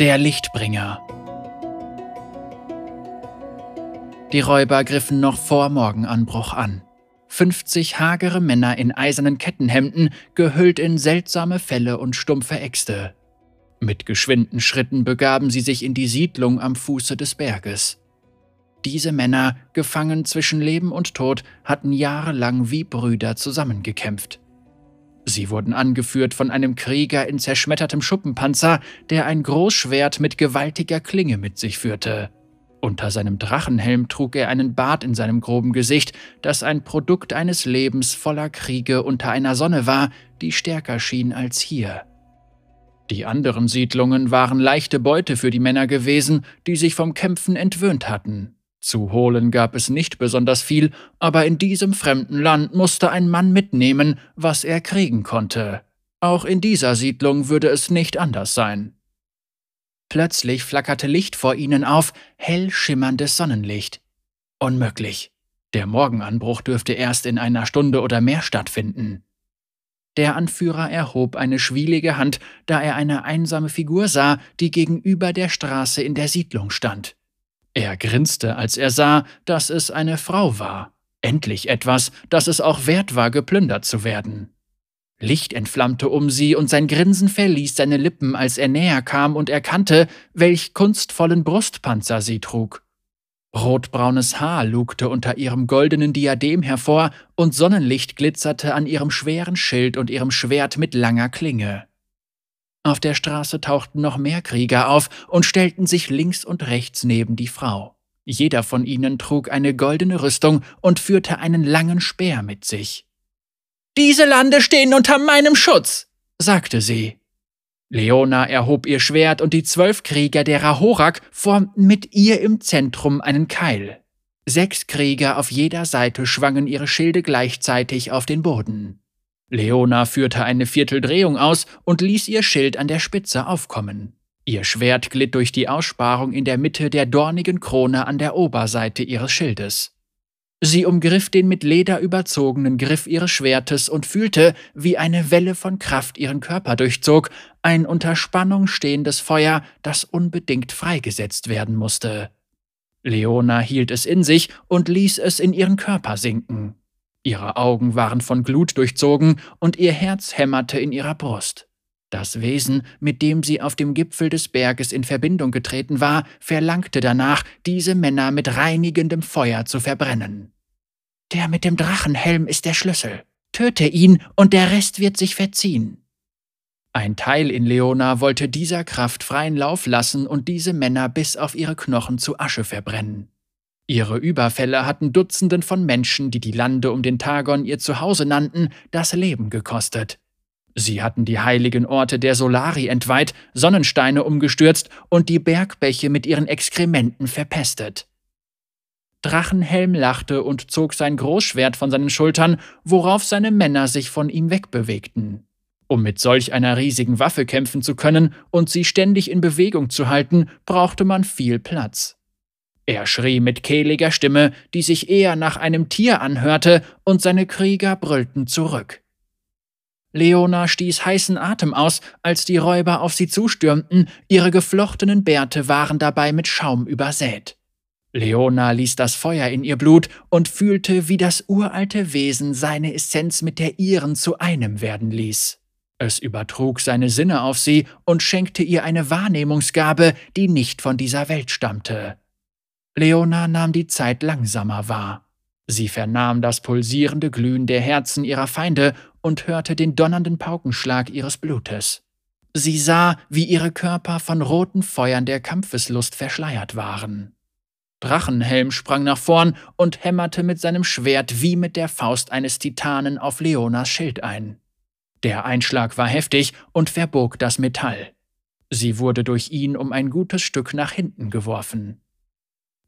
Der Lichtbringer. Die Räuber griffen noch vor Morgenanbruch an. 50 hagere Männer in eisernen Kettenhemden, gehüllt in seltsame Felle und stumpfe Äxte. Mit geschwinden Schritten begaben sie sich in die Siedlung am Fuße des Berges. Diese Männer, gefangen zwischen Leben und Tod, hatten jahrelang wie Brüder zusammengekämpft. Sie wurden angeführt von einem Krieger in zerschmettertem Schuppenpanzer, der ein Großschwert mit gewaltiger Klinge mit sich führte. Unter seinem Drachenhelm trug er einen Bart in seinem groben Gesicht, das ein Produkt eines Lebens voller Kriege unter einer Sonne war, die stärker schien als hier. Die anderen Siedlungen waren leichte Beute für die Männer gewesen, die sich vom Kämpfen entwöhnt hatten. Zu holen gab es nicht besonders viel, aber in diesem fremden Land musste ein Mann mitnehmen, was er kriegen konnte. Auch in dieser Siedlung würde es nicht anders sein. Plötzlich flackerte Licht vor ihnen auf, hell schimmerndes Sonnenlicht. Unmöglich. Der Morgenanbruch dürfte erst in einer Stunde oder mehr stattfinden. Der Anführer erhob eine schwielige Hand, da er eine einsame Figur sah, die gegenüber der Straße in der Siedlung stand. Er grinste, als er sah, dass es eine Frau war. Endlich etwas, das es auch wert war, geplündert zu werden. Licht entflammte um sie, und sein Grinsen verließ seine Lippen, als er näher kam und erkannte, welch kunstvollen Brustpanzer sie trug. Rotbraunes Haar lugte unter ihrem goldenen Diadem hervor, und Sonnenlicht glitzerte an ihrem schweren Schild und ihrem Schwert mit langer Klinge. Auf der Straße tauchten noch mehr Krieger auf und stellten sich links und rechts neben die Frau. Jeder von ihnen trug eine goldene Rüstung und führte einen langen Speer mit sich. Diese Lande stehen unter meinem Schutz, sagte sie. Leona erhob ihr Schwert und die zwölf Krieger der Rahorak formten mit ihr im Zentrum einen Keil. Sechs Krieger auf jeder Seite schwangen ihre Schilde gleichzeitig auf den Boden. Leona führte eine Vierteldrehung aus und ließ ihr Schild an der Spitze aufkommen. Ihr Schwert glitt durch die Aussparung in der Mitte der dornigen Krone an der Oberseite ihres Schildes. Sie umgriff den mit Leder überzogenen Griff ihres Schwertes und fühlte, wie eine Welle von Kraft ihren Körper durchzog, ein unter Spannung stehendes Feuer, das unbedingt freigesetzt werden musste. Leona hielt es in sich und ließ es in ihren Körper sinken. Ihre Augen waren von Glut durchzogen und ihr Herz hämmerte in ihrer Brust. Das Wesen, mit dem sie auf dem Gipfel des Berges in Verbindung getreten war, verlangte danach, diese Männer mit reinigendem Feuer zu verbrennen. Der mit dem Drachenhelm ist der Schlüssel. Töte ihn, und der Rest wird sich verziehen. Ein Teil in Leona wollte dieser Kraft freien Lauf lassen und diese Männer bis auf ihre Knochen zu Asche verbrennen. Ihre Überfälle hatten Dutzenden von Menschen, die die Lande um den Tagon ihr Zuhause nannten, das Leben gekostet. Sie hatten die heiligen Orte der Solari entweiht, Sonnensteine umgestürzt und die Bergbäche mit ihren Exkrementen verpestet. Drachenhelm lachte und zog sein Großschwert von seinen Schultern, worauf seine Männer sich von ihm wegbewegten. Um mit solch einer riesigen Waffe kämpfen zu können und sie ständig in Bewegung zu halten, brauchte man viel Platz. Er schrie mit kehliger Stimme, die sich eher nach einem Tier anhörte, und seine Krieger brüllten zurück. Leona stieß heißen Atem aus, als die Räuber auf sie zustürmten, ihre geflochtenen Bärte waren dabei mit Schaum übersät. Leona ließ das Feuer in ihr Blut und fühlte, wie das uralte Wesen seine Essenz mit der ihren zu einem werden ließ. Es übertrug seine Sinne auf sie und schenkte ihr eine Wahrnehmungsgabe, die nicht von dieser Welt stammte. Leona nahm die Zeit langsamer wahr. Sie vernahm das pulsierende Glühen der Herzen ihrer Feinde und hörte den donnernden Paukenschlag ihres Blutes. Sie sah, wie ihre Körper von roten Feuern der Kampfeslust verschleiert waren. Drachenhelm sprang nach vorn und hämmerte mit seinem Schwert wie mit der Faust eines Titanen auf Leonas Schild ein. Der Einschlag war heftig und verbog das Metall. Sie wurde durch ihn um ein gutes Stück nach hinten geworfen.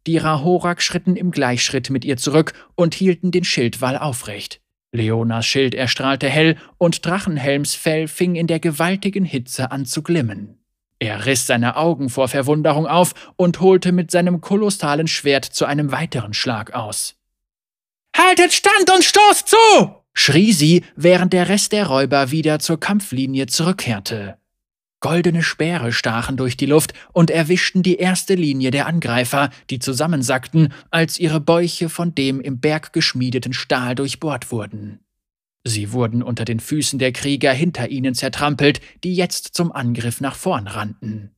Die Rahorak schritten im Gleichschritt mit ihr zurück und hielten den Schildwall aufrecht. Leonas Schild erstrahlte hell und Drachenhelms Fell fing in der gewaltigen Hitze an zu glimmen. Er riss seine Augen vor Verwunderung auf und holte mit seinem kolossalen Schwert zu einem weiteren Schlag aus. Haltet stand und stoßt zu! schrie sie, während der Rest der Räuber wieder zur Kampflinie zurückkehrte. Goldene Speere stachen durch die Luft und erwischten die erste Linie der Angreifer, die zusammensackten, als ihre Bäuche von dem im Berg geschmiedeten Stahl durchbohrt wurden. Sie wurden unter den Füßen der Krieger hinter ihnen zertrampelt, die jetzt zum Angriff nach vorn rannten.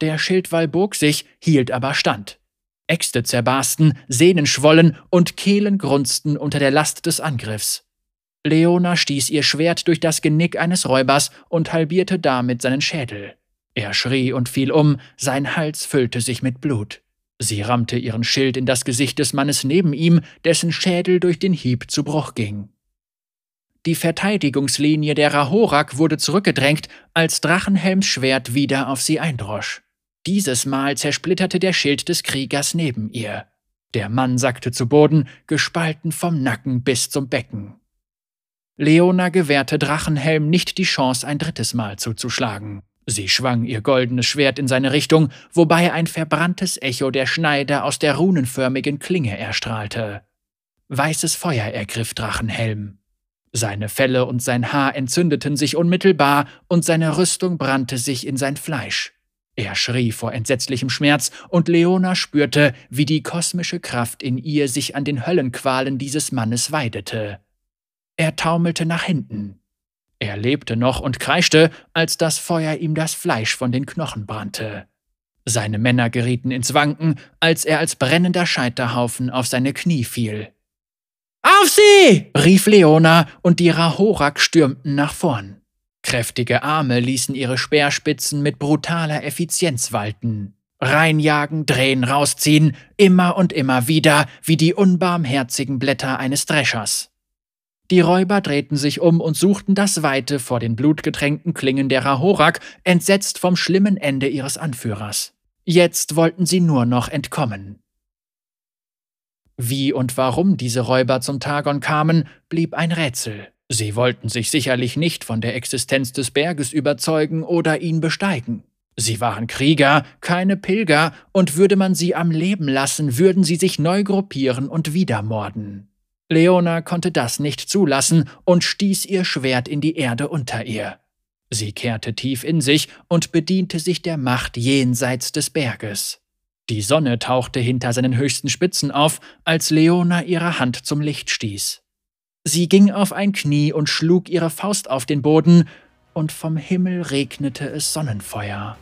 Der Schildwall bog sich, hielt aber stand. Äxte zerbarsten, Sehnen schwollen und Kehlen grunzten unter der Last des Angriffs. Leona stieß ihr Schwert durch das Genick eines Räubers und halbierte damit seinen Schädel. Er schrie und fiel um, sein Hals füllte sich mit Blut. Sie rammte ihren Schild in das Gesicht des Mannes neben ihm, dessen Schädel durch den Hieb zu Bruch ging. Die Verteidigungslinie der Rahorak wurde zurückgedrängt, als Drachenhelms Schwert wieder auf sie eindrosch. Dieses Mal zersplitterte der Schild des Kriegers neben ihr. Der Mann sackte zu Boden, gespalten vom Nacken bis zum Becken. Leona gewährte Drachenhelm nicht die Chance, ein drittes Mal zuzuschlagen. Sie schwang ihr goldenes Schwert in seine Richtung, wobei ein verbranntes Echo der Schneider aus der runenförmigen Klinge erstrahlte. Weißes Feuer ergriff Drachenhelm. Seine Felle und sein Haar entzündeten sich unmittelbar, und seine Rüstung brannte sich in sein Fleisch. Er schrie vor entsetzlichem Schmerz, und Leona spürte, wie die kosmische Kraft in ihr sich an den Höllenqualen dieses Mannes weidete. Er taumelte nach hinten. Er lebte noch und kreischte, als das Feuer ihm das Fleisch von den Knochen brannte. Seine Männer gerieten ins Wanken, als er als brennender Scheiterhaufen auf seine Knie fiel. Auf sie! rief Leona, und die Rahorak stürmten nach vorn. Kräftige Arme ließen ihre Speerspitzen mit brutaler Effizienz walten. Reinjagen, drehen, rausziehen, immer und immer wieder, wie die unbarmherzigen Blätter eines Dreschers. Die Räuber drehten sich um und suchten das Weite vor den blutgetränkten Klingen der Rahorak, entsetzt vom schlimmen Ende ihres Anführers. Jetzt wollten sie nur noch entkommen. Wie und warum diese Räuber zum Tagon kamen, blieb ein Rätsel. Sie wollten sich sicherlich nicht von der Existenz des Berges überzeugen oder ihn besteigen. Sie waren Krieger, keine Pilger, und würde man sie am Leben lassen, würden sie sich neu gruppieren und wieder morden. Leona konnte das nicht zulassen und stieß ihr Schwert in die Erde unter ihr. Sie kehrte tief in sich und bediente sich der Macht jenseits des Berges. Die Sonne tauchte hinter seinen höchsten Spitzen auf, als Leona ihre Hand zum Licht stieß. Sie ging auf ein Knie und schlug ihre Faust auf den Boden, und vom Himmel regnete es Sonnenfeuer.